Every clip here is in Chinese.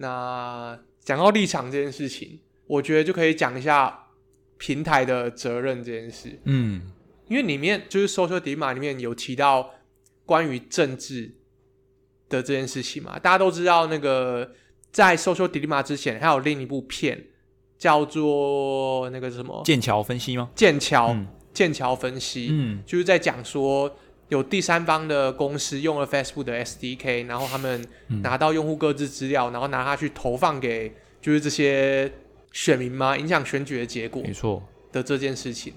那讲到立场这件事情，我觉得就可以讲一下平台的责任这件事。嗯因为里面就是 social dilemma 里面有提到关于政治的这件事情嘛，大家都知道那个在 social dilemma 之前还有另一部片叫做那个什么剑桥分析吗？剑桥、嗯剑桥分析，嗯就是在讲说有第三方的公司用了 Facebook 的 SDK，然后他们嗯拿到用户各自资料，然后拿它去投放给就是这些选民吗，影响选举的结果没错。的这件事情。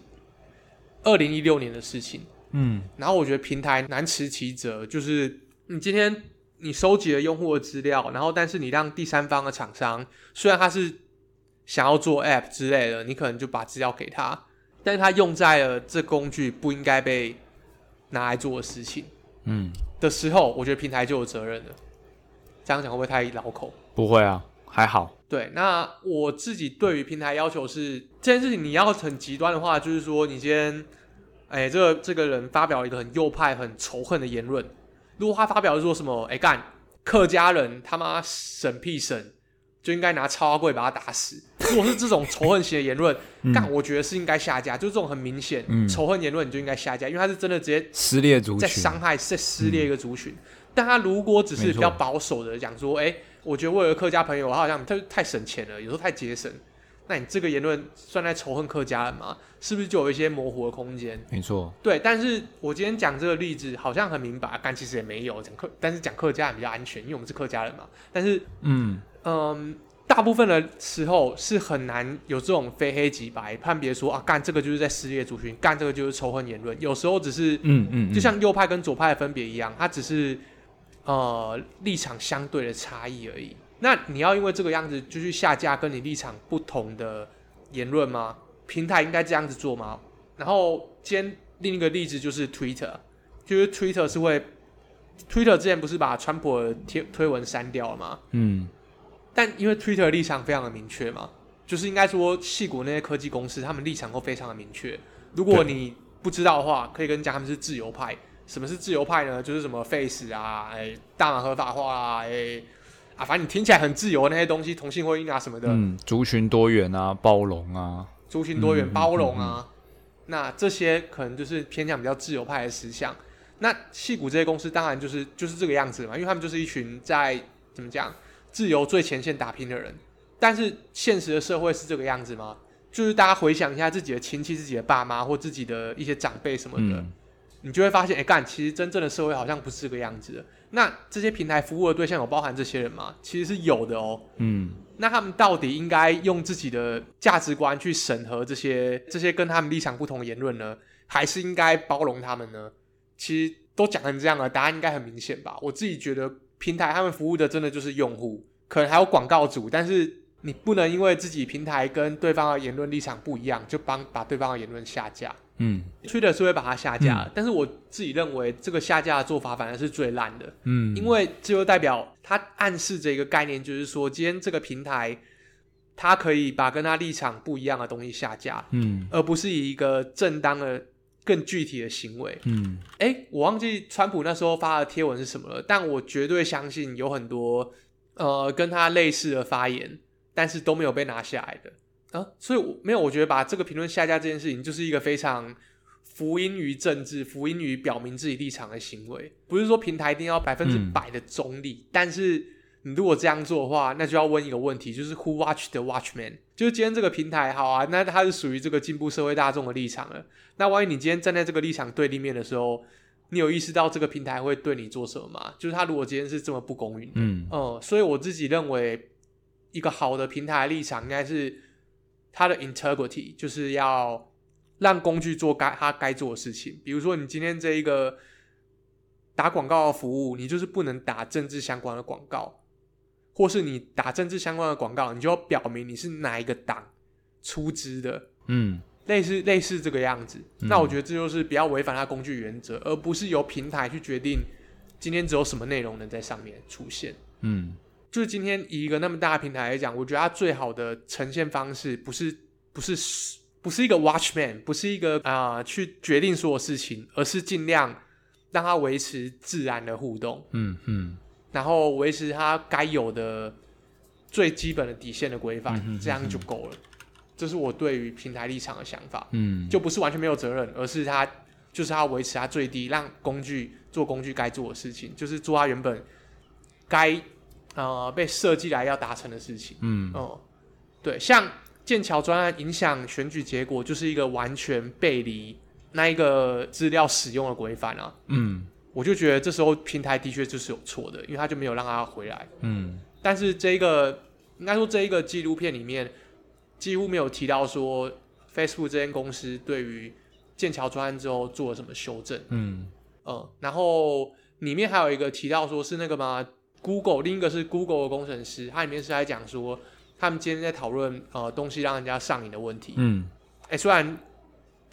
二零一六年的事情，嗯然后我觉得平台难辞其责，就是你今天你收集了用户的资料，然后但是你让第三方的厂商，虽然他是想要做 App 之类的，你可能就把资料给他，但是他用在了这工具不应该被拿来做的事情嗯，的时候，我觉得平台就有责任了。这样讲会不会太绕口？不会啊，还好。对，那我自己对于平台要求是这件事情，你要很极端的话，就是说你今天，哎，这个这个人发表一个很右派、很仇恨的言论，如果他发表的说什么，哎干，客家人他妈审屁审，就应该拿超阿贵把他打死。如果是这种仇恨型的言论，干，我觉得是应该下架，就是这种很明显、嗯仇恨言论，你就应该下架，因为他是真的直接撕裂族群在群，伤害、在撕裂一个族群。但他如果只是比较保守的讲说，哎、我觉得我有个客家朋友，他好像他太省钱了，有时候太节省。那你这个言论算在仇恨客家人吗？是不是就有一些模糊的空间？没错。对，但是我今天讲这个例子好像很明白，但其实也没有讲客，但是讲客家人比较安全，因为我们是客家人嘛。但是，嗯嗯，大部分的时候是很难有这种非黑即白判别说啊，干这个就是在撕裂族群，干这个就是仇恨言论。有时候只是嗯嗯，就像右派跟左派的分别一样，它只是呃立场相对的差异而已。那你要因为这个样子就去下架跟你立场不同的言论吗？平台应该这样子做吗？然后今天另一个例子就是 Twitter，就是 Twitter 是会，Twitter 之前不是把川普的贴推文删掉了吗？嗯但因为 Twitter 的立场非常的明确嘛，就是应该说，戏骨那些科技公司，他们立场都非常的明确。如果你不知道的话，可以跟你讲他们是自由派。什么是自由派呢？就是什么 Face 啊，哎，大麻合法化啊，哎，啊，反正你听起来很自由的那些东西，同性婚姻啊什么的，嗯，族群多元啊，包容啊，族群多元、包容啊，那这些可能就是偏向比较自由派的思想。那戏骨这些公司当然就是就是这个样子嘛，因为他们就是一群在怎么讲自由最前线打拼的人。但是现实的社会是这个样子吗？就是大家回想一下自己的亲戚、自己的爸妈或自己的一些长辈什么的，嗯你就会发现，哎、干，其实真正的社会好像不是这个样子的。那这些平台服务的对象有包含这些人吗？其实是有的哦。嗯那他们到底应该用自己的价值观去审核这些这些跟他们立场不同的言论呢，还是应该包容他们呢？其实都讲成这样了，答案应该很明显吧？我自己觉得平台他们服务的真的就是用户，可能还有广告主，但是你不能因为自己平台跟对方的言论立场不一样，就帮把对方的言论下架。嗯 Twitter 是会把它下架的，但是我自己认为这个下架的做法反而是最烂的。嗯，因为这就代表它暗示着一个概念，就是说，今天这个平台他可以把跟他立场不一样的东西下架，嗯而不是以一个正当的、更具体的行为。嗯诶，我忘记川普那时候发的贴文是什么了，但我绝对相信有很多呃跟他类似的发言，但是都没有被拿下来的啊。所以我没有，我觉得把这个评论下架这件事情，就是一个非常福音于政治、福音于表明自己立场的行为。不是说平台一定要百分之百的中立，但是你如果这样做的话，那就要问一个问题，就是 Who watch the watchman？就是今天这个平台好啊，那它是属于这个进步社会大众的立场了。那万一你今天站在这个立场对立面的时候，你有意识到这个平台会对你做什么吗？就是它如果今天是这么不公允，嗯嗯，所以我自己认为，一个好的平台立场应该是它的 integrity，就是要让工具做该它该做的事情。比如说，你今天这一个打广告的服务，你就是不能打政治相关的广告，或是你打政治相关的广告，你就要表明你是哪一个党出资的，嗯。类似类似这个样子。嗯那我觉得这就是比较违反它工具原则，而不是由平台去决定今天只有什么内容能在上面出现。嗯。就是今天以一个那么大的平台来讲，我觉得它最好的呈现方式不是不是不是一个 watchman，不是一个啊、去决定所有事情，而是尽量让它维持自然的互动，嗯嗯然后维持它该有的最基本的底线的规范，这样就够了。这是我对于平台立场的想法，嗯，就不是完全没有责任，而是它就是他维持它最低，让工具做工具该做的事情，就是做它原本该呃被设计来要达成的事情。嗯哦、对，像剑桥专案影响选举结果，就是一个完全背离那一个资料使用的规范啊。嗯我就觉得这时候平台的确就是有错的，因为他就没有让他回来。嗯但是这一个应该说这一个纪录片里面几乎没有提到说 Facebook 这间公司对于剑桥专案之后做了什么修正。嗯嗯，然后里面还有一个提到说是那个嘛，Google，另一个是 Google 的工程师，他里面是在讲说他们今天在讨论呃东西让人家上瘾的问题。嗯哎、虽然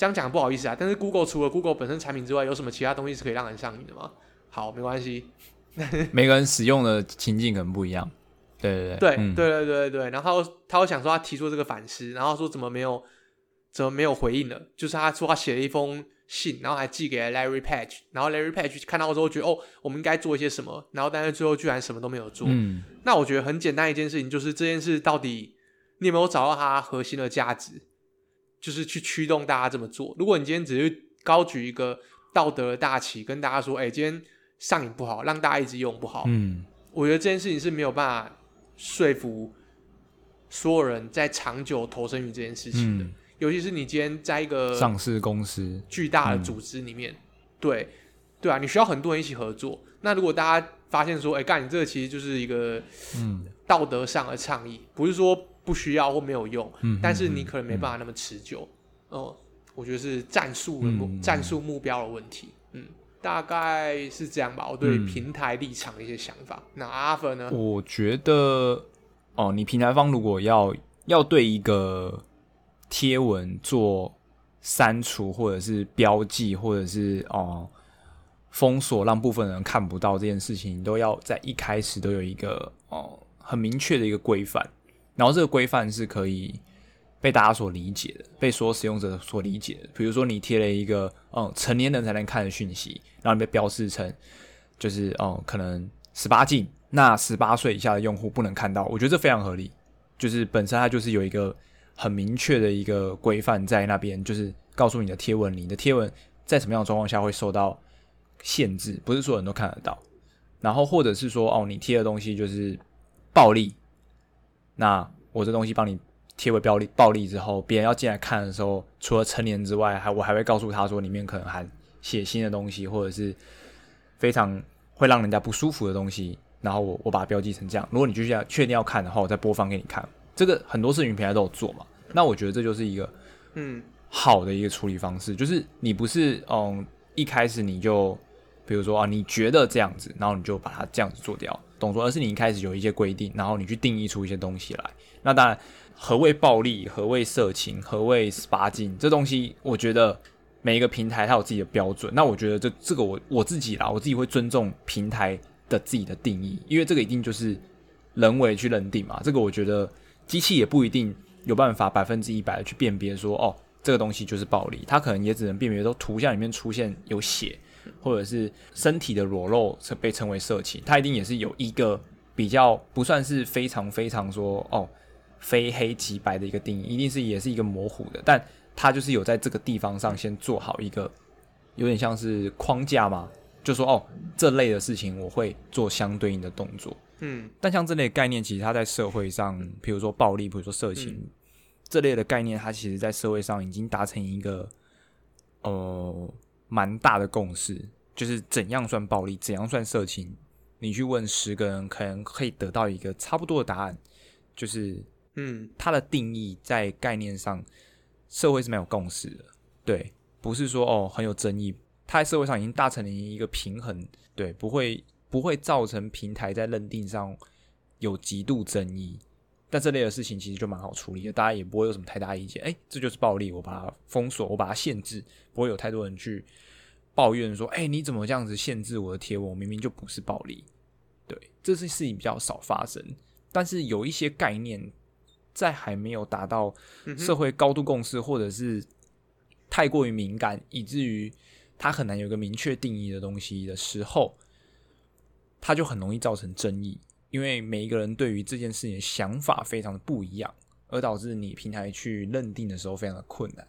这样讲不好意思啊，但是 Google 除了 Google 本身产品之外，有什么其他东西是可以让人上瘾的吗？好，没关系。每个人使用的情境可能不一样。对对对、嗯对对对对，然后他他会想说他提出这个反思，然后说怎么没有怎么没有回应了？就是他说他写了一封信，然后还寄给了 Larry Page，然后 Larry Page 看到之后觉得哦，我们应该做一些什么，然后但是最后居然什么都没有做。嗯那我觉得很简单一件事情，就是这件事到底你有没有找到它核心的价值，就是去驱动大家这么做。如果你今天只是高举一个道德的大旗，跟大家说，哎、今天上瘾不好，让大家一直用不好，嗯我觉得这件事情是没有办法说服所有人在长久投身于这件事情的。嗯，尤其是你今天在一个上市公司。巨大的组织里面，对对啊，你需要很多人一起合作。那如果大家发现说，哎、干你这个其实就是一个嗯道德上的倡议，不是说不需要或没有用，嗯，但是你可能没办法那么持久。哦、我觉得是战术的目、嗯战术目标的问题。嗯，大概是这样吧。我对嗯平台立场的一些想法。那阿芬呢？我觉得哦，你平台方如果要要对一个贴文做删除，或者是标记，或者是哦封锁，让部分人看不到这件事情，你都要在一开始都有一个哦很明确的一个规范，然后这个规范是可以被大家所理解的，被所使用者所理解的。比如说你贴了一个嗯成年人才能看的讯息，然后你被标示成就是哦可能十八禁，那十八岁以下的用户不能看到，我觉得这非常合理。就是本身它就是有一个很明确的一个规范在那边，就是告诉你的贴文，你的贴文在什么样的状况下会受到限制，不是所有人都看得到。然后或者是说，哦，你贴的东西就是暴力，那我这东西帮你贴为暴力暴力之后，别人要进来看的时候，除了成年之外，还我还会告诉他说里面可能含血腥的东西，或者是非常会让人家不舒服的东西。然后我我把它标记成这样，如果你继续要确定要看的话，我再播放给你看。这个很多视频平台都有做嘛，那我觉得这就是一个嗯好的一个处理方式，就是你不是嗯一开始你就比如说啊你觉得这样子，然后你就把它这样子做掉，懂说？而是你一开始有一些规定，然后你去定义出一些东西来。那当然，何谓暴力，何谓色情，何谓十八禁，这东西我觉得每一个平台它有自己的标准。那我觉得这这个我我自己啦，我自己会尊重平台的自己的定义，因为这个一定就是人为去认定嘛。这个我觉得机器也不一定有办法百分之一百的去辨别说，哦，这个东西就是暴力，它可能也只能辨别说图像里面出现有血，或者是身体的裸露是被称为色情，它一定也是有一个比较不算是非常非常说哦非黑即白的一个定义，一定是也是一个模糊的，但它就是有在这个地方上先做好一个有点像是框架嘛，就说哦这类的事情我会做相对应的动作。嗯但像这类概念，其实它在社会上，比如说暴力，比如说色情、嗯这类的概念，它其实在社会上已经达成一个呃蛮大的共识，就是怎样算暴力，怎样算色情。你去问十个人，可能可以得到一个差不多的答案，就是嗯它的定义在概念上，社会是没有共识的。对，不是说哦很有争议，它在社会上已经达成了一个平衡，对，不会不会造成平台在认定上有极度争议。但这类的事情其实就蛮好处理的，大家也不会有什么太大意见。哎，这就是暴力，我把它封锁，我把它限制，不会有太多人去抱怨说，哎，你怎么这样子限制我的贴文？我明明就不是暴力。对，这是事情比较少发生，但是有一些概念在还没有达到社会高度共识，或者是太过于敏感，以至于它很难有一个明确定义的东西的时候，它就很容易造成争议。因为每一个人对于这件事情的想法非常的不一样，而导致你平台去认定的时候非常的困难。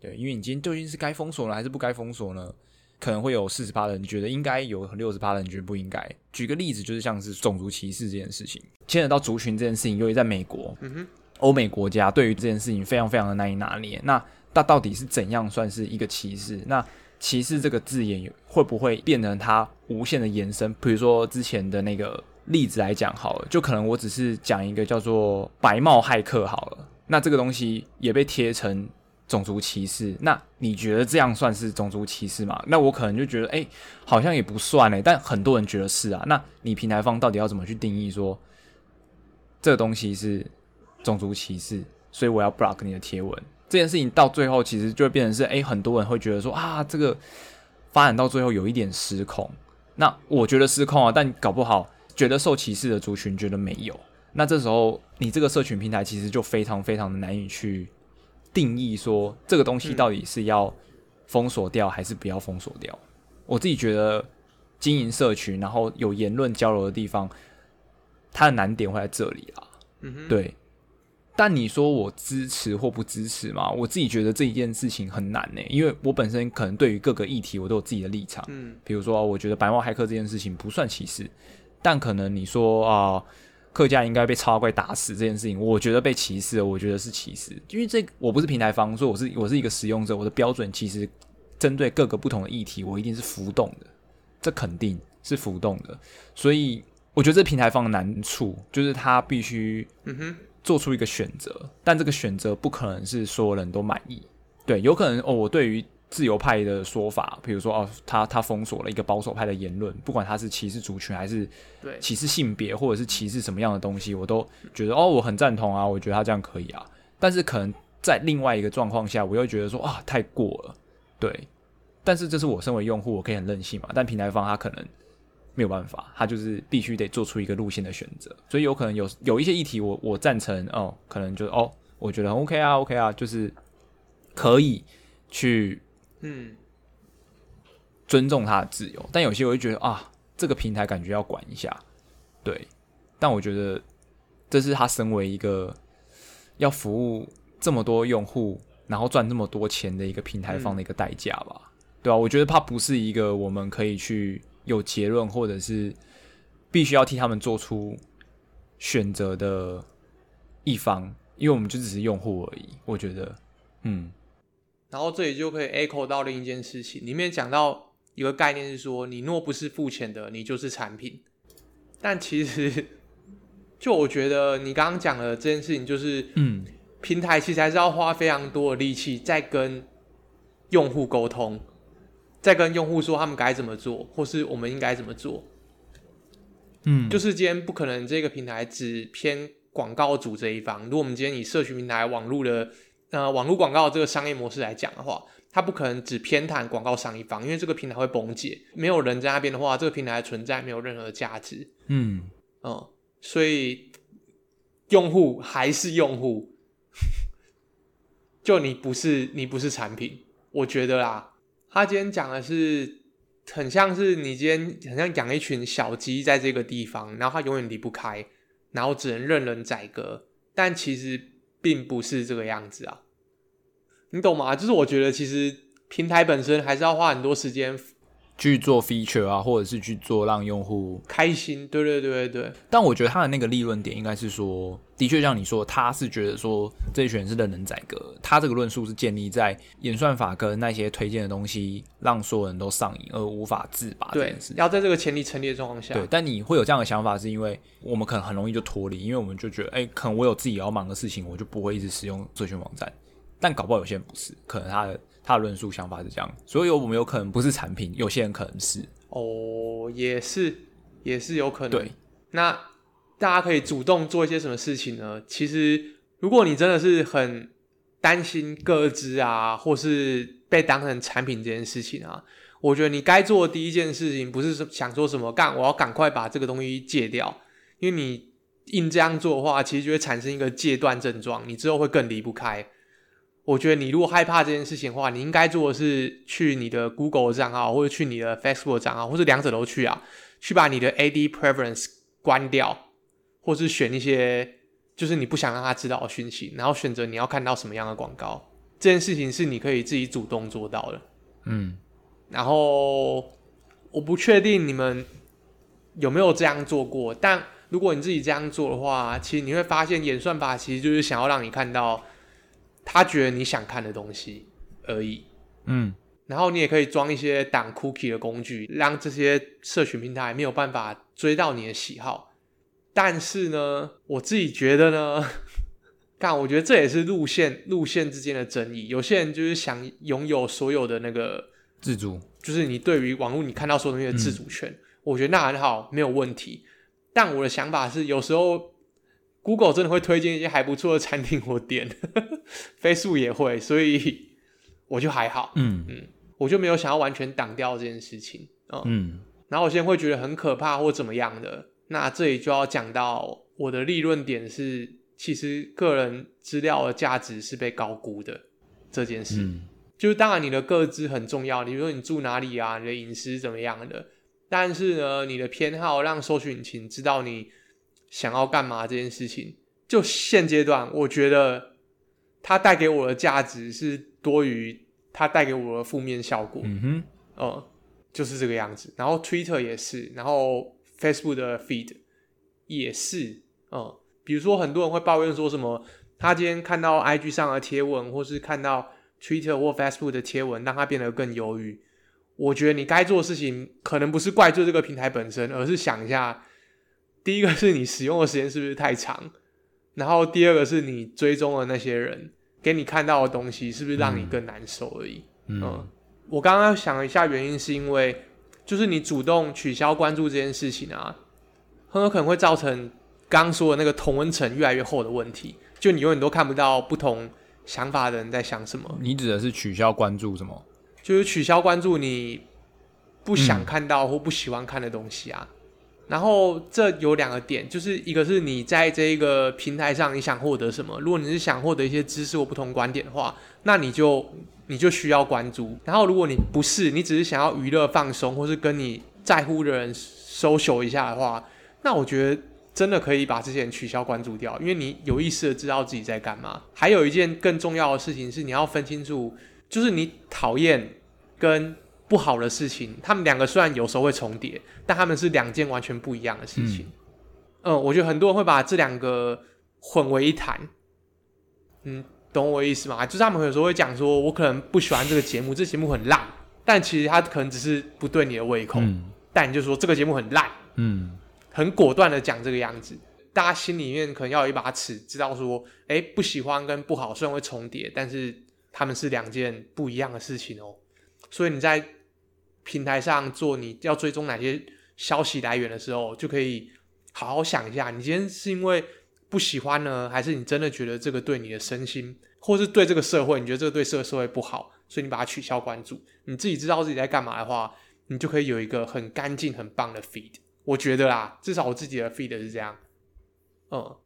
对，因为你今天究竟是该封锁呢，还是不该封锁呢？可能会有四十趴的人觉得应该，有六十趴的人觉得不应该。举个例子，就是像是种族歧视这件事情，牵扯到族群这件事情，由于在美国，嗯，欧美国家对于这件事情非常非常的难以拿捏。那那到底是怎样算是一个歧视？那歧视这个字眼会不会变成它无限的延伸？比如说之前的那个例子来讲好了，就可能我只是讲一个叫做白帽骇客好了，那这个东西也被贴成。种族歧视？那你觉得这样算是种族歧视吗？那我可能就觉得，哎，好像也不算哎。但很多人觉得是啊。那你平台方到底要怎么去定义说这个东西是种族歧视？所以我要 block 你的贴文这件事情，到最后其实就会变成是，哎，很多人会觉得说啊，这个发展到最后有一点失控。那我觉得失控啊，但搞不好觉得受歧视的族群觉得没有。那这时候你这个社群平台其实就非常非常的难以去。定义说这个东西到底是要封锁掉还是不要封锁掉？我自己觉得经营社群，然后有言论交流的地方，它的难点会在这里啦。嗯对。但你说我支持或不支持嘛？我自己觉得这一件事情很难呢，因为我本身可能对于各个议题我都有自己的立场。嗯。比如说，我觉得白帽黑客这件事情不算歧视，但可能你说啊。客家应该被超怪打死这件事情，我觉得被歧视了。我觉得是歧视，因为这我不是平台方，所以我是我是一个使用者，我的标准其实针对各个不同的议题，我一定是浮动的，这肯定是浮动的。所以我觉得这平台方的难处就是他必须嗯哼做出一个选择，但这个选择不可能是所有人都满意。对，有可能哦，我对于。自由派的说法，比如说哦，他他封锁了一个保守派的言论，不管他是歧视族群还是歧视性别，或者是歧视什么样的东西，我都觉得哦，我很赞同啊，我觉得他这样可以啊。但是可能在另外一个状况下，我又觉得说啊，太过了。对，但是这是我身为用户，我可以很任性嘛。但平台方他可能没有办法，他就是必须得做出一个路线的选择。所以有可能有有一些议题，我我赞成哦，可能就哦，我觉得 OK 啊，OK 啊，就是可以去。嗯，尊重他的自由，但有些我就觉得啊，这个平台感觉要管一下，对。但我觉得这是他身为一个要服务这么多用户，然后赚这么多钱的一个平台方的一个代价吧，对啊？我觉得它不是一个我们可以去有结论，或者是必须要替他们做出选择的一方，因为我们就只是用户而已。我觉得，嗯。然后这里就可以 echo 到另一件事情，里面讲到一个概念是说，你若不是付钱的，你就是产品。但其实，就我觉得你刚刚讲的这件事情，就是，嗯，平台其实还是要花非常多的力气在跟用户沟通，在跟用户说他们该怎么做，或是我们应该怎么做。嗯，就是今天不可能这个平台只偏广告主这一方。如果我们今天以社群平台网络的呃，网络广告这个商业模式来讲的话，它不可能只偏袒广告商一方，因为这个平台会崩解，没有人在那边的话，这个平台存在没有任何价值。嗯嗯，所以用户还是用户，就你不是你不是产品，我觉得啦，他今天讲的是很像是你今天很像养一群小鸡在这个地方，然后它永远离不开，然后只能任人宰割，但其实。并不是这个样子啊，你懂吗？就是我觉得其实平台本身还是要花很多时间去做 feature 啊，或者是去做让用户开心。对对对对对。但我觉得他的那个利润点应该是说，的确像你说，他是觉得说这一群是任人宰割。他这个论述是建立在演算法跟那些推荐的东西让所有人都上瘾而无法自拔。对，要在这个前提成立的状况下。对，但你会有这样的想法，是因为我们可能很容易就脱离，因为我们就觉得，哎，可能我有自己要忙的事情，我就不会一直使用社群网站。但搞不好有些人不是，可能他的他的论述想法是这样，所以我们有可能不是产品，有些人可能是。哦，也是，也是有可能。对，那大家可以主动做一些什么事情呢？其实，如果你真的是很担心各自啊，或是被当成产品这件事情啊，我觉得你该做的第一件事情，不是想说什么干，我要赶快把这个东西戒掉，因为你硬这样做的话，其实就会产生一个戒断症状，你之后会更离不开。我觉得你如果害怕这件事情的话，你应该做的是去你的 Google 账号，或者去你的 Facebook 账号，或者两者都去啊，去把你的 AD preference 关掉，或是选一些就是你不想让他知道的讯息，然后选择你要看到什么样的广告。这件事情是你可以自己主动做到的。嗯，然后我不确定你们有没有这样做过，但如果你自己这样做的话，其实你会发现演算法其实就是想要让你看到他觉得你想看的东西而已。嗯，然后你也可以装一些挡 cookie 的工具，让这些社群平台没有办法追到你的喜好。但是呢，我自己觉得呢，看，我觉得这也是路线路线之间的争议。有些人就是想拥有所有的那个自主，就是你对于网络你看到所有东西的自主权，我觉得那很好，没有问题。但我的想法是，有时候 Google 真的会推荐一些还不错的餐厅或店，Facebook 也会，所以我就还好，嗯嗯，我就没有想要完全挡掉这件事情，嗯。嗯然后我现在会觉得很可怕或怎么样的，那这里就要讲到我的利润点是，其实个人资料的价值是被高估的这件事。嗯就是当然你的个资很重要，你比如说你住哪里啊，你的隐私怎么样的，但是呢，你的偏好让搜索引擎知道你想要干嘛这件事情，就现阶段我觉得它带给我的价值是多于它带给我的负面效果。嗯哼，嗯，就是这个样子。然后 Twitter 也是，然后 Facebook 的 feed 也是，嗯，比如说很多人会抱怨说什么，他今天看到 IG 上的贴文，或是看到 Twitter 或 Facebook 的贴文，让他变得更忧郁。我觉得你该做的事情，可能不是怪罪这个平台本身，而是想一下，第一个是你使用的时间是不是太长，然后第二个是你追踪的那些人给你看到的东西，是不是让你更难受而已。嗯嗯，我刚刚想了一下，原因是因为就是你主动取消关注这件事情啊，很有可能会造成刚刚说的那个同温层越来越厚的问题，就你永远都看不到不同想法的人在想什么，你指的是取消关注什么？就是取消关注你不想看到或不喜欢看的东西啊。然后这有两个点，就是一个是你在这一个平台上你想获得什么，如果你是想获得一些知识或不同观点的话，那你就你就需要关注。然后如果你不是，你只是想要娱乐放松，或是跟你在乎的人 social 一下的话，那我觉得真的可以把这些人取消关注掉，因为你有意识的知道自己在干嘛。还有一件更重要的事情是，你要分清楚，就是你讨厌跟不好的事情，他们两个虽然有时候会重叠，但他们是两件完全不一样的事情。嗯我觉得很多人会把这两个混为一谈。嗯，懂我意思吗？就是他们有时候会讲说，我可能不喜欢这个节目，这节目很烂，但其实他可能只是不对你的胃口，嗯但你就说这个节目很烂，嗯很果断的讲这个样子。大家心里面可能要有一把尺，知道说，哎，不喜欢跟不好虽然会重叠，但是他们是两件不一样的事情哦。所以你在平台上做你要追踪哪些消息来源的时候，就可以好好想一下，你今天是因为不喜欢呢，还是你真的觉得这个对你的身心，或是对这个社会，你觉得这个对这个社会不好，所以你把它取消关注。你自己知道自己在干嘛的话，你就可以有一个很干净、很棒的 feed。我觉得啦，至少我自己的 feed 是这样。嗯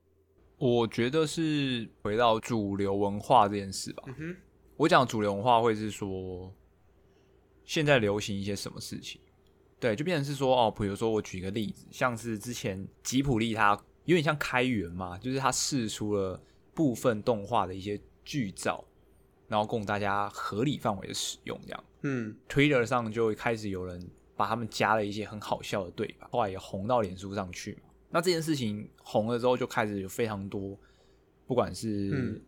我觉得是回到主流文化这件事吧。嗯哼，我讲主流文化会是说，现在流行一些什么事情，对，就变成是说哦，比如说我举一个例子，像是之前吉普力它有点像开源嘛，就是它试出了部分动画的一些剧照，然后供大家合理范围的使用，这样。嗯 Twitter 上就开始有人把他们加了一些很好笑的对白，后来也红到脸书上去嘛。那这件事情红了之后，就开始有非常多，不管是嗯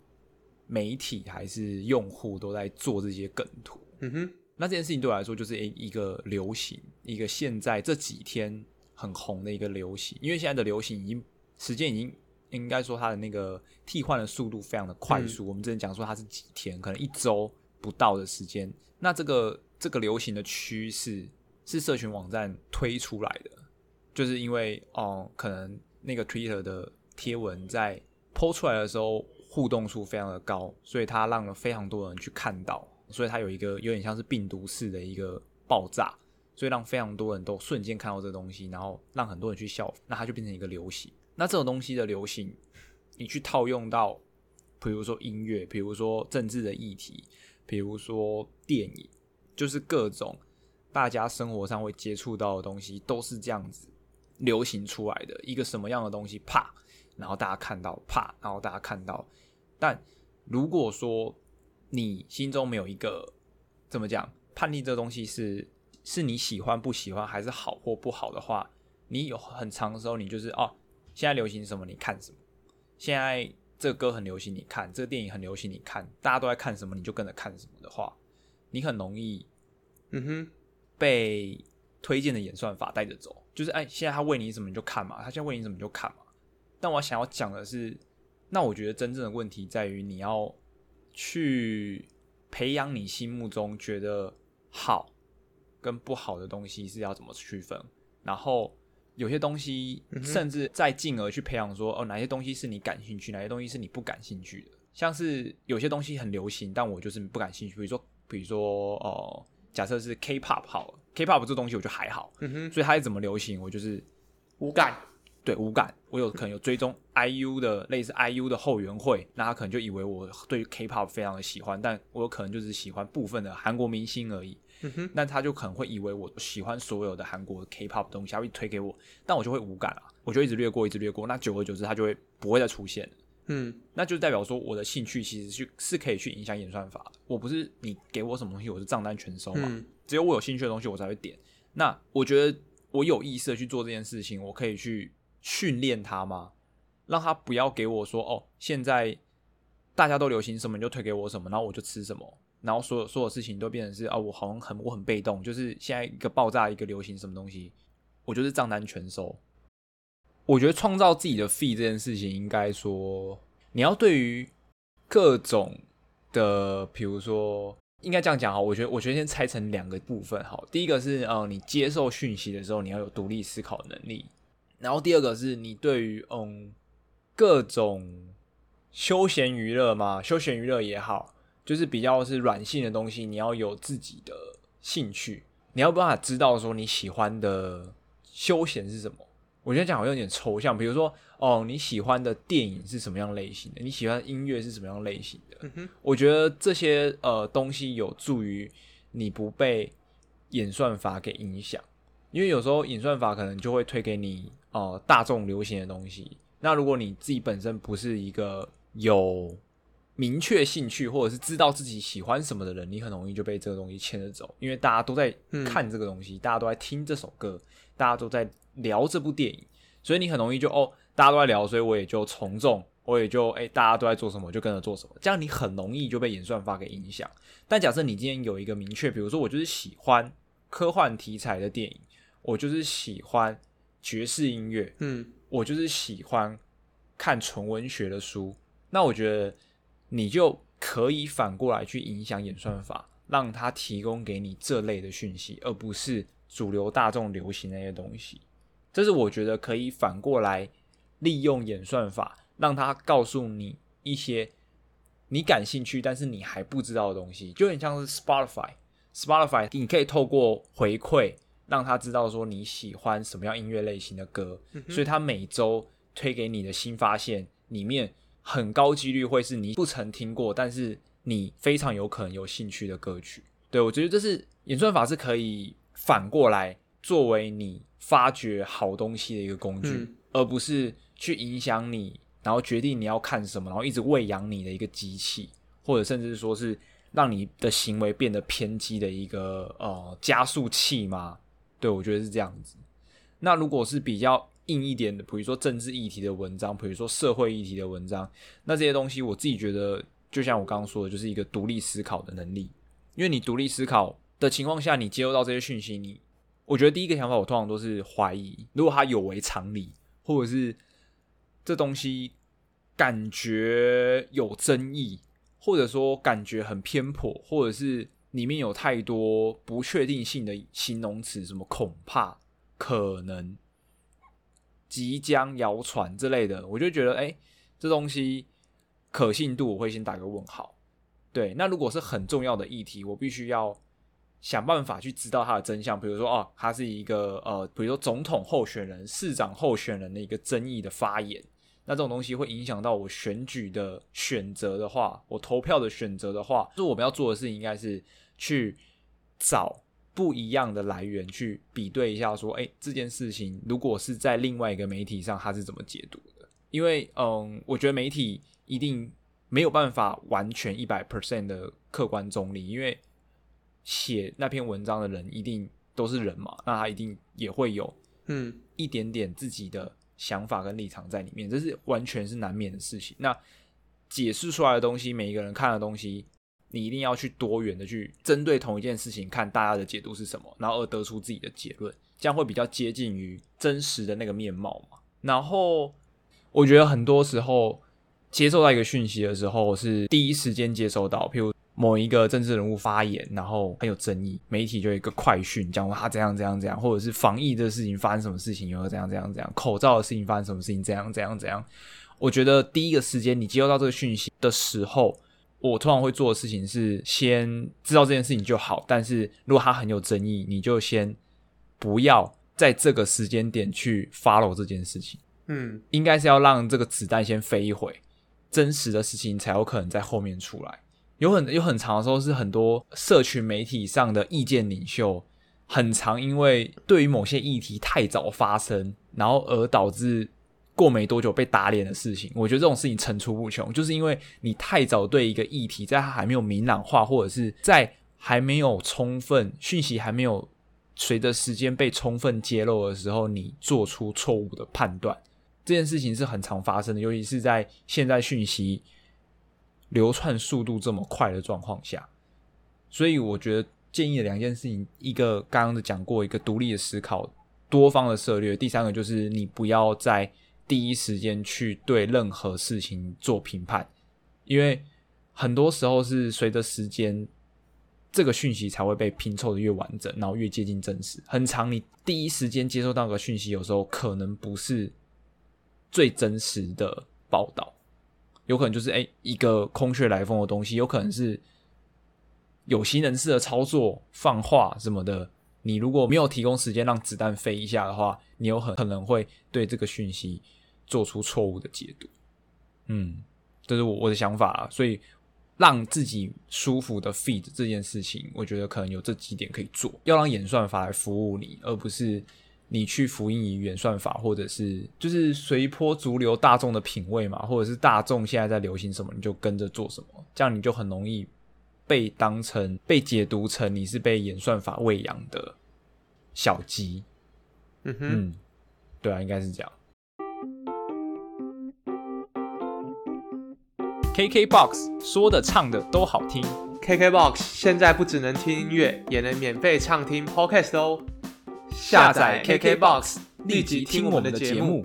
媒体还是用户都在做这些梗图。嗯哼，那这件事情对我来说就是一一个流行，一个现在这几天很红的一个流行，因为现在的流行已经时间已经应该说它的那个替换的速度非常的快速。我们之前讲说它是几天，可能一周不到的时间。那这个这个流行的趋势是社群网站推出来的，就是因为哦，可能那个 Twitter 的贴文在抛出来的时候互动数非常的高，所以它让了非常多人去看到，所以它有一个有点像是病毒式的一个爆炸，所以让非常多人都瞬间看到这东西，然后让很多人去效仿，那它就变成一个流行。那这种东西的流行，你去套用到，比如说音乐，比如说政治的议题，比如说电影，就是各种大家生活上会接触到的东西，都是这样子流行出来的一个什么样的东西，啪，然后大家看到，啪，然后大家看到。但如果说你心中没有一个怎么讲叛逆这个东西是是你喜欢不喜欢，还是好或不好的话，你有很长的时候，你就是哦，现在流行什么，你看什么。现在这个歌很流行，你看这个电影很流行，你看大家都在看什么，你就跟着看什么的话，你很容易，嗯哼，被推荐的演算法带着走。就是哎，现在他喂你什么你就看嘛，他现在喂你什么你就看嘛。但我想要讲的是，那我觉得真正的问题在于你要去培养你心目中觉得好跟不好的东西是要怎么区分，然后。有些东西，甚至再进而去培养说，哦，哪些东西是你感兴趣，哪些东西是你不感兴趣的。像是有些东西很流行，但我就是不感兴趣。比如说，比如说，哦，假设是 K-pop 好了，K-pop 这东西我就还好，嗯哼，所以它是怎么流行，我就是无感。对，无感。我有可能有追踪 IU 的类似 IU 的后援会，那他可能就以为我对 K-pop 非常的喜欢，但我有可能就是喜欢部分的韩国明星而已。嗯哼，那他就可能会以为我喜欢所有的韩国 K-pop 东西，他会推给我，但我就会无感啊，我就一直略过，一直略过。那久而久之，他就会不会再出现。嗯，那就代表说我的兴趣其实是是可以去影响演算法的。我不是你给我什么东西，我是账单全收嘛。只有我有兴趣的东西，我才会点。那我觉得我有意识的去做这件事情，我可以去训练他吗？让他不要给我说哦，现在大家都流行什么，你就推给我什么，然后我就吃什么。然后所有所有事情都变成是啊，我好像很我很被动，就是现在一个爆炸一个流行什么东西，我就是账单全收。我觉得创造自己的 fee 这件事情，应该说你要对于各种的，比如说应该这样讲哈，我觉得我觉得先拆成两个部分哈。第一个是呃，你接受讯息的时候，你要有独立思考能力。然后第二个是你对于嗯各种休闲娱乐嘛，休闲娱乐也好。就是比较是软性的东西，你要有自己的兴趣，你要办法知道说你喜欢的休闲是什么。我觉得讲好像有点抽象，比如说哦，你喜欢的电影是什么样类型的？你喜欢音乐是什么样类型的？嗯我觉得这些呃东西有助于你不被演算法给影响，因为有时候演算法可能就会推给你哦大众流行的东西。那如果你自己本身不是一个有明确兴趣或者是知道自己喜欢什么的人，你很容易就被这个东西牵着走，因为大家都在看这个东西，大家都在听这首歌，大家都在聊这部电影，所以你很容易就哦，大家都在聊，所以我也就从众，我也就哎，大家都在做什么，就跟着做什么，这样你很容易就被演算法给影响。但假设你今天有一个明确，比如说我就是喜欢科幻题材的电影，我就是喜欢爵士音乐，嗯，我就是喜欢看纯文学的书，那我觉得。你就可以反过来去影响演算法，让它提供给你这类的讯息，而不是主流大众流行那些东西。这是我觉得可以反过来利用演算法，让它告诉你一些你感兴趣但是你还不知道的东西，就很像是 Spotify，Spotify 你可以透过回馈让他知道说你喜欢什么样音乐类型的歌，所以他每周推给你的新发现里面。很高几率会是你不曾听过，但是你非常有可能有兴趣的歌曲。对我觉得这是演算法是可以反过来作为你发掘好东西的一个工具，而不是去影响你，然后决定你要看什么，然后一直喂养你的一个机器，或者甚至说是让你的行为变得偏激的一个呃加速器吗？对我觉得是这样子。那如果是比较。硬一点的，比如说政治议题的文章，比如说社会议题的文章，那这些东西我自己觉得，就像我刚刚说的，就是一个独立思考的能力。因为你独立思考的情况下，你接收到这些讯息，你我觉得第一个想法，我通常都是怀疑，如果它有违常理，或者是这东西感觉有争议，或者说感觉很偏颇，或者是里面有太多不确定性的形容词，什么恐怕、可能。即将谣传之类的，我就觉得，哎，这东西可信度我会先打个问号。对，那如果是很重要的议题，我必须要想办法去知道它的真相。比如说，哦，它是一个呃，比如说总统候选人、市长候选人的一个争议的发言，那这种东西会影响到我选举的选择的话，我投票的选择的话，就我们要做的事情应该是去找。不一样的来源去比对一下，说，哎，这件事情如果是在另外一个媒体上，它是怎么解读的？因为，嗯，我觉得媒体一定没有办法完全一百 percent 的客观中立，因为写那篇文章的人一定都是人嘛，那他一定也会有，嗯，一点点自己的想法跟立场在里面，这是完全是难免的事情。那解释出来的东西，每一个人看的东西。你一定要去多元的去针对同一件事情看大家的解读是什么，然后而得出自己的结论，这样会比较接近于真实的那个面貌嘛。然后我觉得很多时候接受到一个讯息的时候，是第一时间接收到，譬如某一个政治人物发言，然后很有争议，媒体就一个快讯讲他怎样怎样怎样，或者是防疫的事情发生什么事情，又怎样怎样怎样，口罩的事情发生什么事情，怎样怎样怎样。我觉得第一个时间你接收到这个讯息的时候。我通常会做的事情是先知道这件事情就好，但是如果它很有争议，你就先不要在这个时间点去 follow 这件事情。嗯，应该是要让这个子弹先飞一回，真实的事情才有可能在后面出来。有很有很长的时候是很多社群媒体上的意见领袖，很长因为对于某些议题太早发生，然后而导致。过没多久被打脸的事情，我觉得这种事情层出不穷，就是因为你太早对一个议题，在它还没有明朗化，或者是在还没有充分讯息还没有随着时间被充分揭露的时候，你做出错误的判断，这件事情是很常发生的，尤其是在现在讯息流窜速度这么快的状况下。所以，我觉得建议的两件事情，一个刚刚的讲过，一个独立的思考，多方的策略；第三个就是你不要在。第一时间去对任何事情做评判，因为很多时候是随着时间，这个讯息才会被拼凑的越完整，然后越接近真实。很长，你第一时间接收到个讯息，有时候可能不是最真实的报道，有可能就是哎一个空穴来风的东西，有可能是有心人士的操作、放话什么的。你如果没有提供时间让子弹飞一下的话，你有很可能会对这个讯息。做出错误的解读，嗯，这是我我的想法啊。所以让自己舒服的 feed 这件事情，我觉得可能有这几点可以做。要让演算法来服务你，而不是你去服膺于演算法，或者是就是随波逐流大众的品味嘛，或者是大众现在在流行什么，你就跟着做什么，这样你就很容易被当成被解读成你是被演算法喂养的小鸡。嗯哼，对啊，应该是这样。KKBOX 说的唱的都好听。KKBOX 现在不只能听音乐，也能免费畅听 Podcast 哦。下载 KKBOX，立即听我们的节目。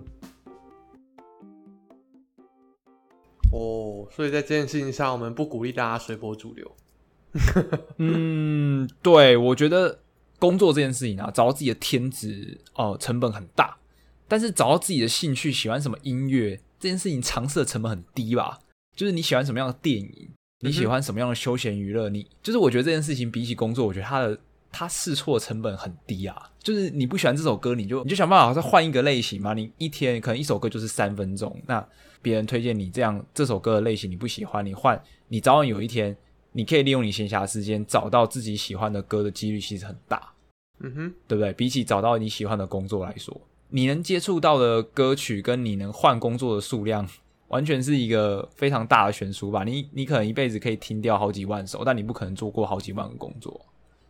哦，所以在这件事情上，我们不鼓励大家随波逐流。嗯，对，我觉得工作这件事情啊，找到自己的天职哦，成本很大。但是找到自己的兴趣，喜欢什么音乐，这件事情尝试的成本很低吧？就是你喜欢什么样的电影，你喜欢什么样的休闲娱乐？你就是我觉得这件事情比起工作，我觉得它的它试错成本很低啊。就是你不喜欢这首歌，你就你就想办法再换一个类型嘛。你一天可能一首歌就是三分钟，那别人推荐你这样这首歌的类型你不喜欢，你换你早晚有一天你可以利用你闲暇时间找到自己喜欢的歌的几率其实很大。嗯哼，对不对？比起找到你喜欢的工作来说，你能接触到的歌曲跟你能换工作的数量。完全是一个非常大的悬殊吧。你你可能一辈子可以听掉好几万首，但你不可能做过好几万个工作。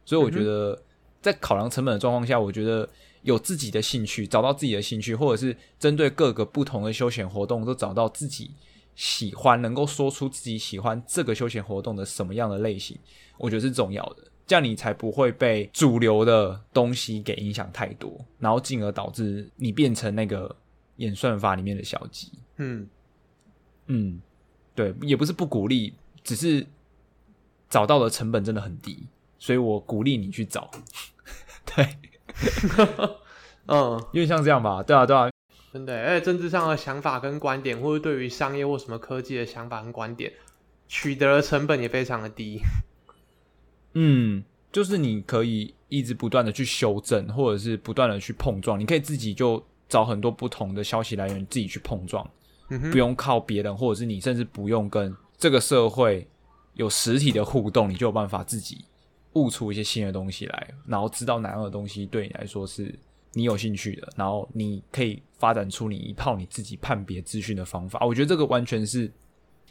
所以我觉得，在考量成本的状况下，我觉得有自己的兴趣，找到自己的兴趣，或者是针对各个不同的休闲活动，都找到自己喜欢，能够说出自己喜欢这个休闲活动的什么样的类型，我觉得是重要的。这样你才不会被主流的东西给影响太多，然后进而导致你变成那个演算法里面的小鸡。嗯。嗯，对，也不是不鼓励，只是找到的成本真的很低，所以我鼓励你去找。对，嗯，因为像这样吧，对啊，对啊，真的，而且政治上的想法跟观点，或者对于商业或什么科技的想法跟观点，取得的成本也非常的低。嗯，就是你可以一直不断的去修正，或者是不断的去碰撞，你可以自己就找很多不同的消息来源，自己去碰撞。不用靠别人，或者是你甚至不用跟这个社会有实体的互动，你就有办法自己悟出一些新的东西来，然后知道哪样的东西对你来说是你有兴趣的，然后你可以发展出你一套你自己判别资讯的方法。我觉得这个完全是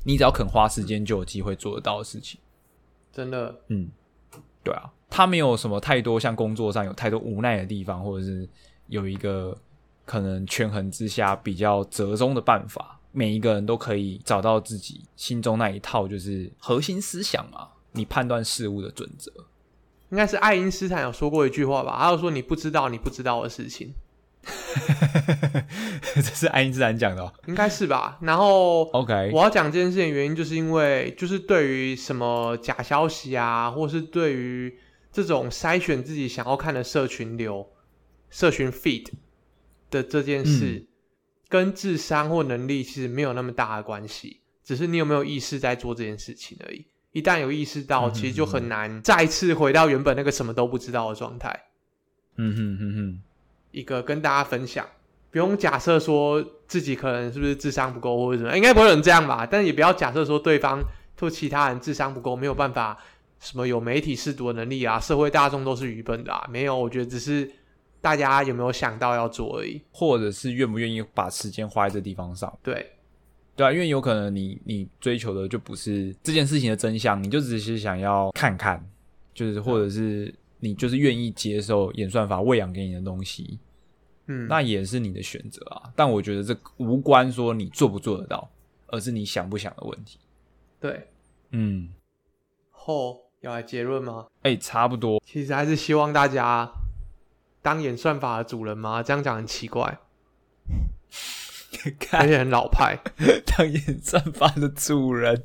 你只要肯花时间就有机会做得到的事情。真的，嗯，对啊，他没有什么太多像工作上有太多无奈的地方，或者是有一个可能权衡之下比较折中的办法。每一个人都可以找到自己心中那一套，就是核心思想嘛，你判断事物的准则。应该是爱因斯坦有说过一句话吧？他有说：“你不知道你不知道的事情。这是爱因斯坦讲的哦，应该是吧？然后 OK，我要讲这件事情原因，就是因为就是对于什么假消息啊，或是对于这种筛选自己想要看的社群流、社群 feed 的这件事，跟智商或能力其实没有那么大的关系，只是你有没有意识在做这件事情而已。一旦有意识到，其实就很难再次回到原本那个什么都不知道的状态。嗯哼哼哼，一个跟大家分享，不用假设说自己可能是不是智商不够或者什么，应该不会有人这样吧？但也不要假设说对方或其他人智商不够，没有办法什么有媒体试读的能力啊，社会大众都是愚笨的啊？没有，我觉得只是大家有没有想到要做而已，或者是愿不愿意把时间花在这地方上。对。对啊，因为有可能你你追求的就不是这件事情的真相，你就只是想要看看，就是或者是你就是愿意接受演算法喂养给你的东西，嗯，那也是你的选择啊。但我觉得这无关说你做不做得到，而是你想不想的问题。对，嗯，后要来结论吗？哎，差不多。其实还是希望大家当演算法的主人吗？这样讲很奇怪。而且很老派，当演算法的主人，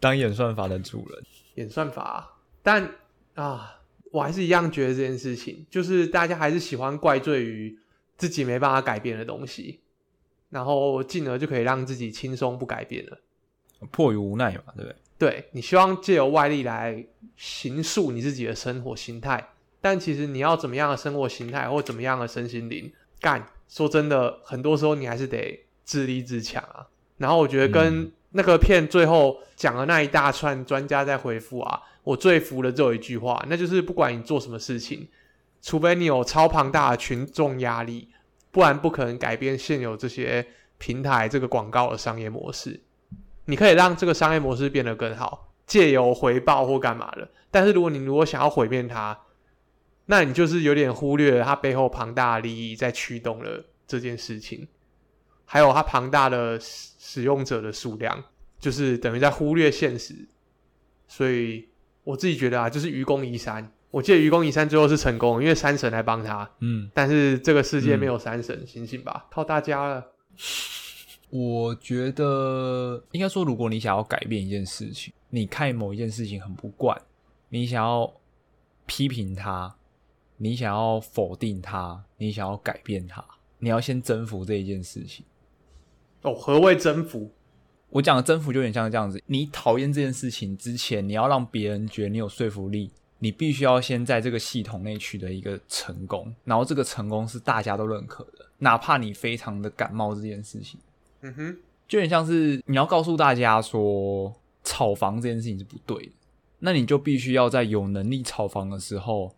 当演算法的主人，演算法。但啊，我还是一样觉得这件事情，就是大家还是喜欢怪罪于自己没办法改变的东西，然后进而就可以让自己轻松不改变了，迫于无奈嘛，对不对？对你希望借由外力来形塑你自己的生活形态，但其实你要怎么样的生活形态，或怎么样的身心灵干？说真的，很多时候你还是得自立自强啊。然后我觉得跟那个片最后讲的那一大串专家在回复啊，我最服的只有一句话，那就是不管你做什么事情，除非你有超庞大的群众压力，不然不可能改变现有这些平台这个广告的商业模式。你可以让这个商业模式变得更好，借由回报或干嘛的。但是如果你如果想要毁灭它，那你就是有点忽略了它背后庞大的利益在驱动了这件事情，还有它庞大的使使用者的数量，就是等于在忽略现实。所以我自己觉得啊，就是愚公移山。我记得愚公移山最后是成功，因为山神来帮他。嗯，但是这个世界没有山神，醒醒吧，靠大家了。我觉得应该说，如果你想要改变一件事情，你看某一件事情很不惯，你想要批评他。你想要否定它，你想要改变它，你要先征服这一件事情。哦，何谓征服？我讲的征服就有点像这样子。你讨厌这件事情之前，你要让别人觉得你有说服力，你必须要先在这个系统内取得一个成功，然后这个成功是大家都认可的，哪怕你非常的感冒这件事情。嗯哼，就有点像是你要告诉大家说炒房这件事情是不对的，那你就必须要在有能力炒房的时候。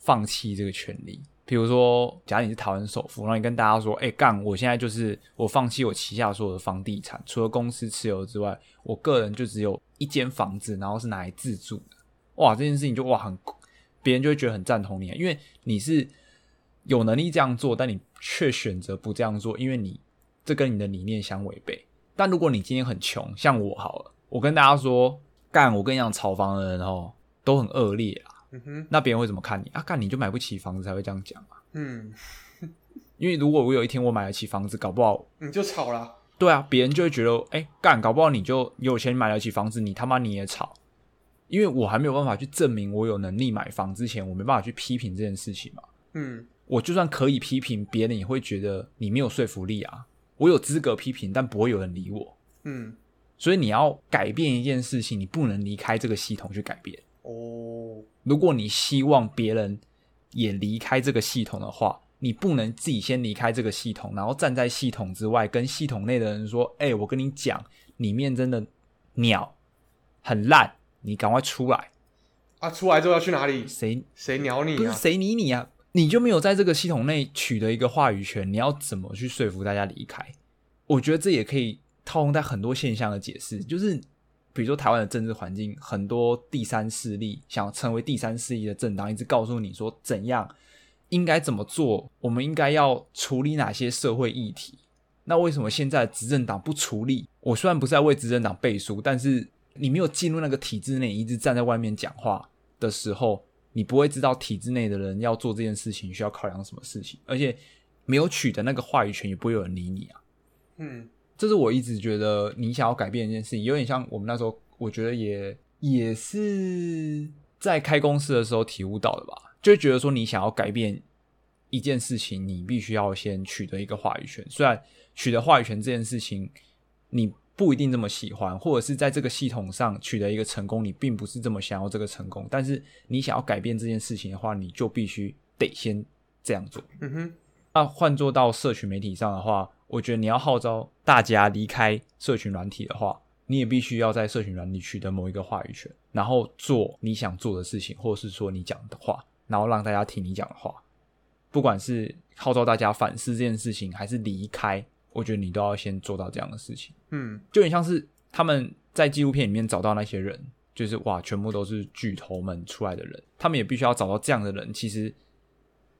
放弃这个权利，比如说，假如你是台湾首富，然后你跟大家说：“哎，干，我现在就是我放弃我旗下所有的房地产，除了公司持有之外，我个人就只有一间房子，然后是拿来自住的。”哇，这件事情就哇很，别人就会觉得很赞同你，因为你是有能力这样做，但你却选择不这样做，因为你这跟你的理念相违背。但如果你今天很穷，像我好了，我跟大家说：“干，我跟你讲，炒房的人哦都很恶劣啊。”嗯哼，那别人会怎么看你啊？干你就买不起房子才会这样讲嘛。嗯，因为如果我有一天我买得起房子，搞不好你就吵了。对啊，别人就会觉得，哎，干，搞不好你就有钱买得起房子，你他妈你也吵。因为我还没有办法去证明我有能力买房之前，我没办法去批评这件事情嘛。嗯，我就算可以批评别人，也会觉得你没有说服力啊。我有资格批评，但不会有人理我。嗯，所以你要改变一件事情，你不能离开这个系统去改变。哦，如果你希望别人也离开这个系统的话，你不能自己先离开这个系统，然后站在系统之外跟系统内的人说：“哎，我跟你讲，里面真的鸟很烂，你赶快出来。”啊，出来之后要去哪里？谁谁鸟你啊？不是谁理你啊？你就没有在这个系统内取得一个话语权，你要怎么去说服大家离开？我觉得这也可以套用在很多现象的解释，就是比如说台湾的政治环境，很多第三势力想成为第三势力的政党，一直告诉你说怎样应该怎么做，我们应该要处理哪些社会议题。那为什么现在执政党不处理？我虽然不是在为执政党背书，但是你没有进入那个体制内，一直站在外面讲话的时候，你不会知道体制内的人要做这件事情需要考量什么事情，而且没有取得那个话语权，也不会有人理你啊。嗯这是我一直觉得你想要改变一件事情，有点像我们那时候，我觉得也也是在开公司的时候体悟到的吧，就觉得说你想要改变一件事情，你必须要先取得一个话语权。虽然取得话语权这件事情你不一定这么喜欢，或者是在这个系统上取得一个成功，你并不是这么想要这个成功，但是你想要改变这件事情的话，你就必须得先这样做。嗯哼，那换做到社群媒体上的话，我觉得你要号召大家离开社群软体的话，你也必须要在社群软体取得某一个话语权，然后做你想做的事情，或者是说你讲的话，然后让大家听你讲的话。不管是号召大家反思这件事情，还是离开，我觉得你都要先做到这样的事情。嗯就很像是他们在纪录片里面找到那些人，就是哇，全部都是巨头们出来的人，他们也必须要找到这样的人。其实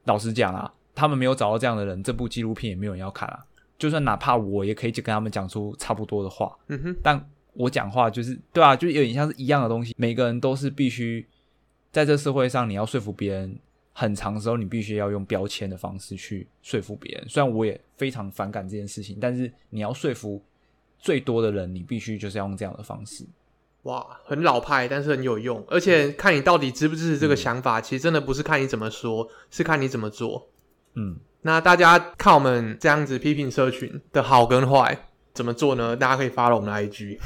老实讲啊，他们没有找到这样的人，这部纪录片也没有人要看啊。就算哪怕我也可以跟他们讲出差不多的话，嗯哼，但我讲话就是对啊，就有点像是一样的东西。每个人都是必须在这社会上，你要说服别人，很长时候你必须要用标签的方式去说服别人。虽然我也非常反感这件事情，但是你要说服最多的人，你必须就是要用这样的方式。哇，很老派，但是很有用，而且看你到底支不支持这个想法，其实真的不是看你怎么说，是看你怎么做。嗯，那大家看我们这样子批评社群的好跟坏怎么做呢？大家可以发了我们的 IG，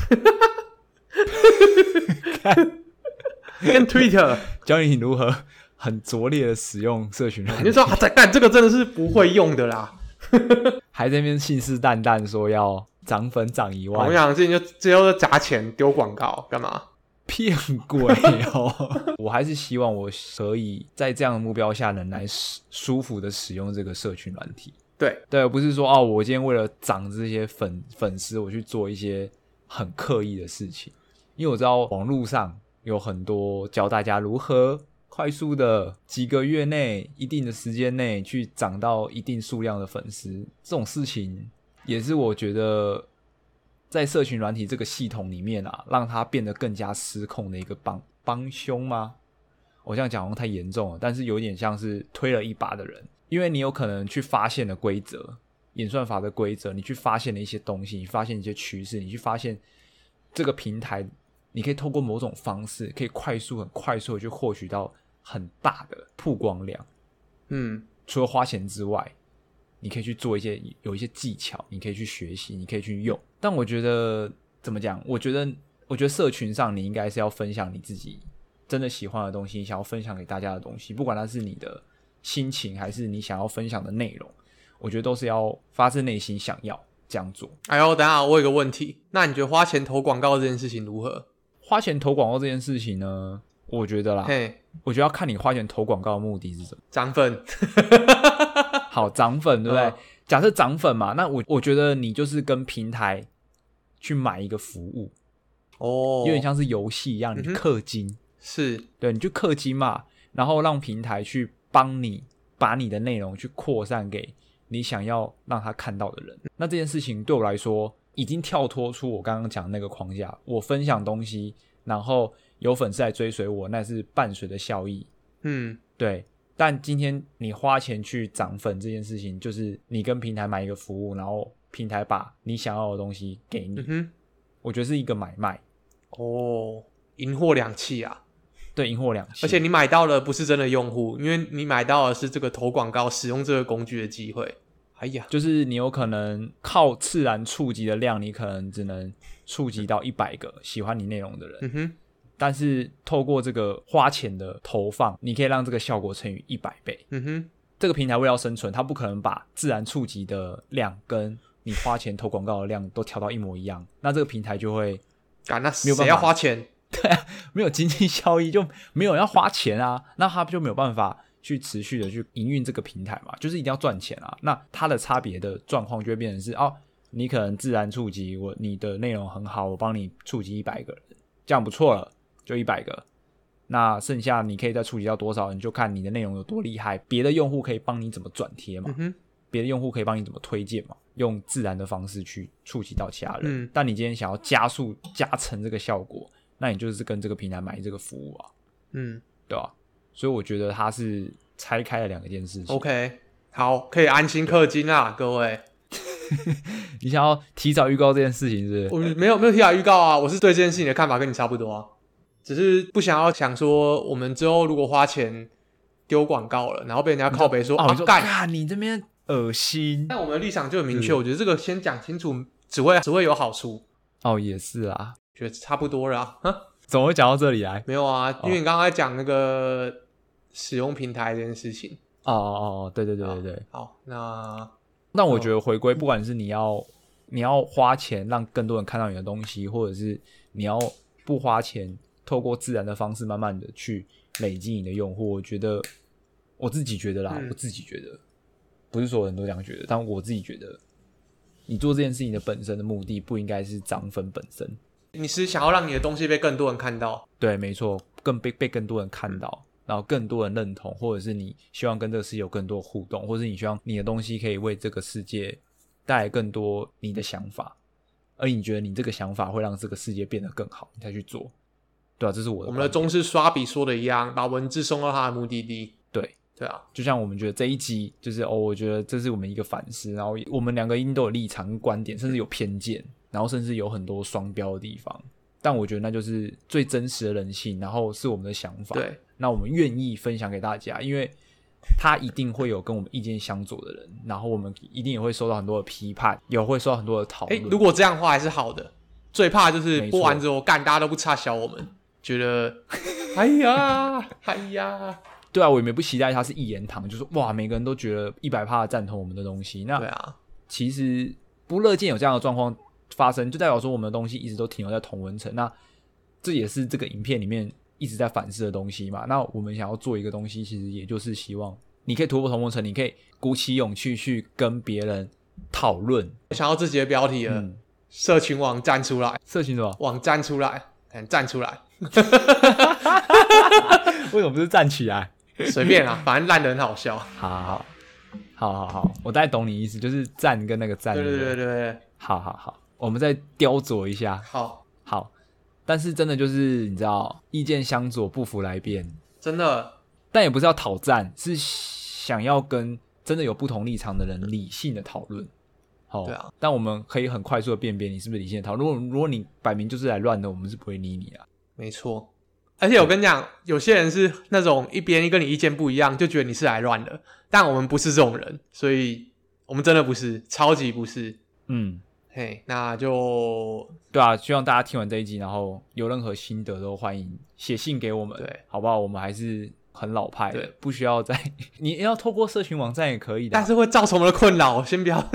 跟 Twitter，教你如何很拙劣的使用社群你就说啊，在干这个真的是不会用的啦。还在那边信誓旦旦说要涨粉涨一万我万，想之前就最后就砸钱丢广告干嘛？骗鬼哦！我还是希望我可以在这样的目标下，能来舒舒服的使用这个社群软体。对，对，不是说哦，我今天为了涨这些粉粉丝，我去做一些很刻意的事情。因为我知道网络上有很多教大家如何快速的几个月内、一定的时间内去涨到一定数量的粉丝，这种事情也是我觉得在社群软体这个系统里面啊，让它变得更加失控的一个帮帮凶吗？我这样讲好像太严重了，但是有点像是推了一把的人，因为你有可能去发现了规则，演算法的规则，你去发现了一些东西，你发现一些趋势，你去发现这个平台，你可以透过某种方式，可以快速、很快速的去获取到很大的曝光量。嗯，除了花钱之外，你可以去做一些有一些技巧，你可以去学习，你可以去用。但我觉得怎么讲？我觉得，我觉得社群上你应该是要分享你自己真的喜欢的东西，想要分享给大家的东西，不管它是你的心情还是你想要分享的内容，我觉得都是要发自内心想要这样做。哎呦，等下我有个问题，那你觉得花钱投广告这件事情如何？花钱投广告这件事情呢，我觉得啦，嘿，我觉得要看你花钱投广告的目的是什么。涨粉，好涨粉，对不对？嗯假设涨粉嘛，那我我觉得你就是跟平台去买一个服务，哦，有点像是游戏一样，你去嗯哼氪金，是，对，你就氪金嘛，然后让平台去帮你把你的内容去扩散给你想要让他看到的人。那这件事情对我来说，已经跳脱出我刚刚讲的那个框架。我分享东西，然后有粉丝来追随我，那是伴随的效益。嗯，对，但今天你花钱去涨粉这件事情，就是你跟平台买一个服务，然后平台把你想要的东西给你，嗯，我觉得是一个买卖，哦，银货两讫啊！对，银货两讫。而且你买到的不是真的用户，因为你买到的是这个投广告、使用这个工具的机会。哎呀，就是你有可能靠自然触及的量，你可能只能触及到一百个喜欢你内容的人，嗯哼，但是透过这个花钱的投放，你可以让这个效果乘以一百倍。嗯哼，这个平台为了生存，它不可能把自然触及的量跟你花钱投广告的量都调到一模一样，那这个平台就会啊，那没有办法谁要花钱？对啊，没有经济效益就没有人要花钱啊，那他就没有办法去持续的去营运这个平台嘛，就是一定要赚钱啊。那它的差别的状况就会变成是哦，你可能自然触及我，你的内容很好，我帮你触及一百个人，这样不错了，就一百个。那剩下你可以再触及到多少你，就看你的内容有多厉害，别的用户可以帮你怎么转贴嘛，别的用户可以帮你怎么推荐嘛，用自然的方式去触及到其他人。嗯但你今天想要加速加成这个效果，那你就是跟这个平台买这个服务啊，嗯对吧、所以我觉得它是拆开了两个件事情。，OK，好，可以安心氪金啊，各位。你想要提早预告这件事情是不是？我没有没有提早预告啊，我是对这件事情的看法跟你差不多啊，只是不想要想说我们之后如果花钱丢广告了，然后被人家靠背说啊干，干你这边恶心但我们的立场就很明确，我觉得这个先讲清楚，只会只会有好处，哦，也是啊，觉得差不多了啊。哼怎么会讲到这里来？没有啊，因为你刚刚在讲那个使用平台这件事情。哦哦哦，对对对对对。好，那那我觉得回归，不管是你要你要花钱让更多人看到你的东西，或者是你要不花钱，透过自然的方式慢慢的去累积你的用户，我觉得我自己觉得啦，嗯我自己觉得，不是所有人都这样觉得，但我自己觉得，你做这件事情的本身的目的不应该是涨粉本身，你是想要让你的东西被更多人看到，对，没错，更被被更多人看到，然后更多人认同，或者是你希望跟这个世界有更多互动，或者是你希望你的东西可以为这个世界带来更多你的想法，而你觉得你这个想法会让这个世界变得更好，你才去做，对啊，这是我的我们的观点。中式刷笔说的一样，把文字送到他的目的地。对。啊，就像我们觉得这一集就是哦，我觉得这是我们一个反思，然后我们两个应都有立场跟观点，甚至有偏见，然后甚至有很多双标的地方。但我觉得那就是最真实的人性，然后是我们的想法。对，那我们愿意分享给大家，因为他一定会有跟我们意见相左的人，然后我们一定也会受到很多的批判，也会受到很多的讨哎、论。如果这样的话还是好的，最怕就是播完之后干，大家都不差小我们，觉得哎 呀哎呀，对啊，我也没不期待他是一言堂，就是哇，每个人都觉得一百趴赞同我们的东西。那对啊，其实不乐见有这样的状况发生，就代表说我们的东西一直都停留在同文层。那这也是这个影片里面一直在反思的东西嘛。那我们想要做一个东西，其实也就是希望你可以突破同文层，你可以鼓起勇气去跟别人讨论。想要自己的标题了，嗯，社群网站出来，社群什么？网站出来，嗯站出来，为什么不是站起来？随便啊，反正烂的很好笑。好好好，好好好，我大概懂你意思，就是站跟那个站。对对对对对，好好好，我们再雕琢一下。好，好，但是真的就是你知道，意见相左，不服来辩。真的但也不是要讨战，是想要跟真的有不同立场的人理性的讨论。好、对啊，但我们可以很快速的辨别你是不是理性的讨论。如果如果你摆明就是来乱的，我们是不会理你啊。没错。而且我跟你讲，有些人是那种一边跟你意见不一样，就觉得你是来乱的，但我们不是这种人，所以我们真的不是，超级不是。嗯，嘿，那就对啊，希望大家听完这一集，然后有任何心得都欢迎写信给我们，对，好不好？我们还是很老派的，不需要再 你要透过社群网站也可以的啊，但是会造成我们的困扰，先不要，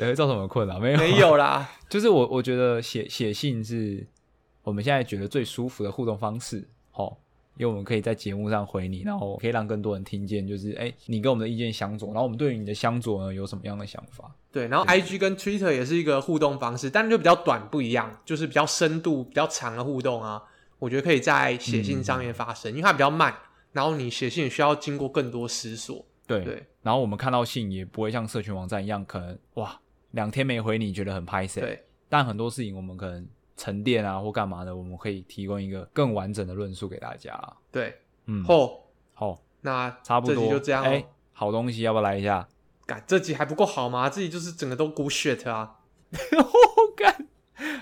也会造成我们困扰，没有没有啦。就是我我觉得写写信是我们现在觉得最舒服的互动方式，哦，因为我们可以在节目上回你，然后可以让更多人听见，就是哎，你跟我们的意见相左，然后我们对于你的相左呢有什么样的想法？对，然后 I G 跟 Twitter 也是一个互动方式，但就比较短不一样，就是比较深度、比较长的互动啊。我觉得可以在写信上面发生，因为它比较慢，然后你写信需要经过更多思索。对，对然后我们看到信也不会像社群网站一样，可能哇两天没回你觉得很拍谁，对，但很多事情我们可能沉淀啊或干嘛的，我们可以提供一个更完整的论述给大家。对，嗯，后好，那差不多，就这样哎、咯。好东西要不要来一下？干这集还不够好吗？这集就是整个都 good shit 啊，我干，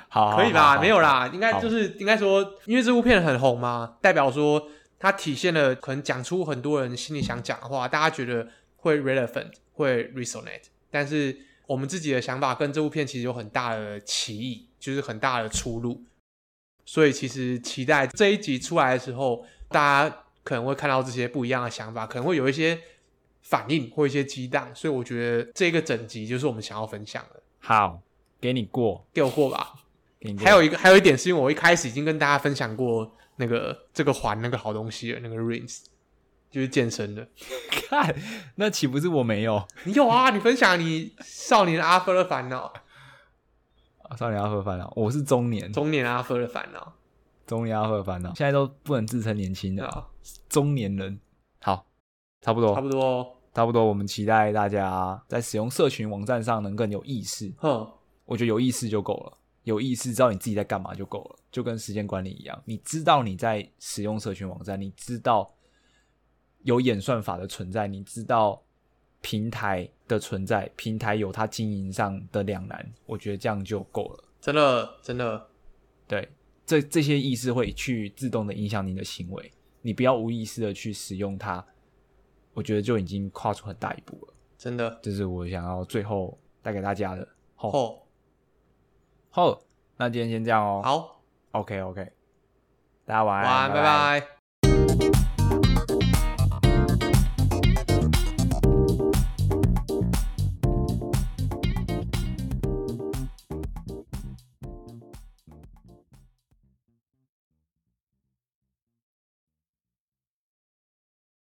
好，可以吧？好好没有啦，应该就是应该说，因为这部片很红嘛，代表说它体现了可能讲出很多人心里想讲的话，大家觉得会 relevant，会 resonate，但是我们自己的想法跟这部片其实有很大的歧义，就是很大的出路，所以其实期待这一集出来的时候，大家可能会看到这些不一样的想法，可能会有一些反应或一些激荡，所以我觉得这个整集就是我们想要分享的，好，给你过。给我过吧。给你过还有一个还有一点是因为我一开始已经跟大家分享过那个这个环那个好东西了，那个 rings 就是健身的。看，那岂不是我没有？你有啊？你分享你少年阿芬的烦恼，啊少年阿赫烦恼，我是中年，中年阿赫的烦恼中年阿赫烦恼，现在都不能自称年轻人，啊，中年人。好，差不多，差不多哦。差不多，我们期待大家在使用社群网站上能更有意识。哼，我觉得有意识就够了，有意识知道你自己在干嘛就够了，就跟时间管理一样，你知道你在使用社群网站，你知道有演算法的存在，你知道平台的存在，平台有它经营上的两难，我觉得这样就够了。真的真的，对，这这些意识会去自动的影响你的行为，你不要无意识的去使用它，我觉得就已经跨出很大一步了。真的。这是我想要最后带给大家的。好，哦，好，那今天先这样哦。好，OK OK，大家晚安，晚安，拜拜。